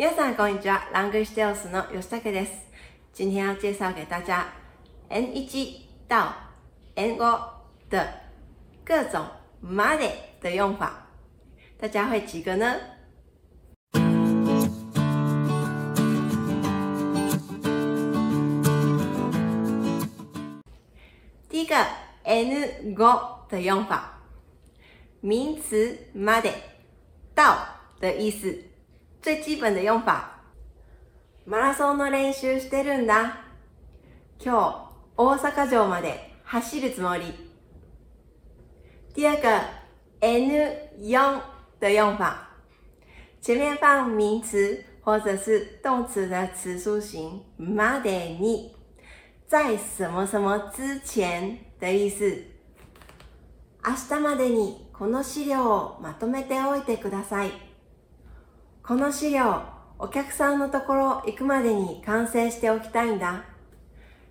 皆さんこんにちは。ラングシテオスの吉武です。今天要介绍给大家 N1 到 N5 的各种まで的用法，大家会几个呢？第一个 N5 的用法，名词まで到的意思。最基本的用法。マラソンの練習してるんだ。今日、大阪城まで走るつもり。第二个 N4 的用法，前面放名詞或者是動詞的詞數形までに，在什麼什麼之前的意思。明日までにこの資料をまとめておいてください。この資料、お客さんのところ行くまでに完成しておきたいんだ。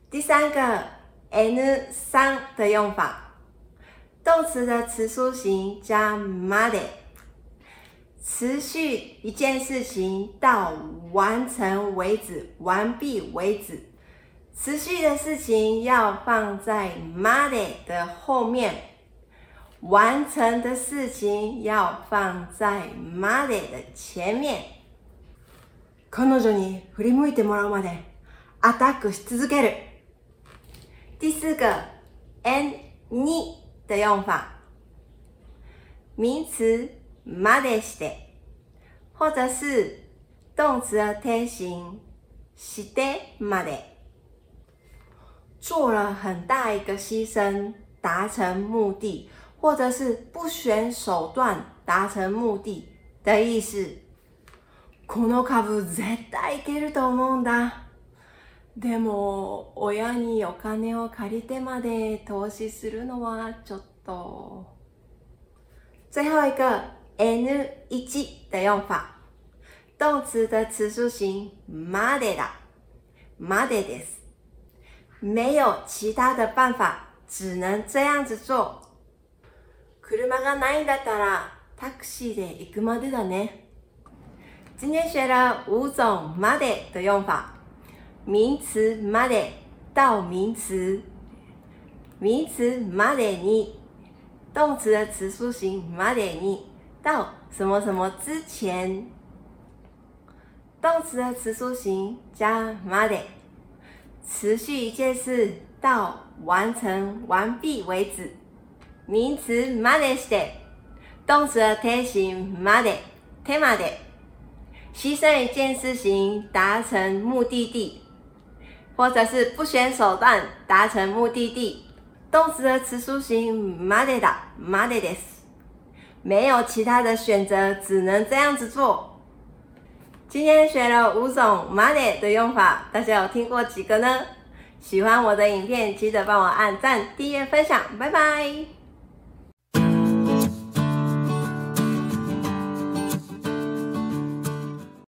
第三个 N3 的用法，动词的词书形加まで，持续一件事情到完成为止、完毕为止。持续的事情要放在まで的后面，完成的事情要放在まで的前面。彼女に振り向いてもらうまでアタックし続ける。第四个 N2 的用法，名词までして，或者是动词的贴形してまで，做了很大一个牺牲，达成目的。 或者是不选手段达成目的的意思。この株絶対いけると思うんだ。でも、親にお金を借りてまで投資するのはちょっと。最后一个 N1 的用法，动词的词数形までだ。までです。没有其他的办法，只能这样子做。 車がないんだったらタクシーで行くまでだね。今天学了五种まで的用法，名词まで。到名词，名词までに，动词的词数形までに。到什么什么之前，动词的词数形加まで，持续一件事到完成完毕为止。名詞までして、動詞的贴形まで、手まで，牺牲一件事情达成目的地，或者是不选手段达成目的地。动词的词数形までだ、までです。没有其他的选择，只能这样子做。今天学了五种まで的用法，大家有听过几个呢？喜欢我的影片，记得帮我按赞、订阅、分享，拜拜。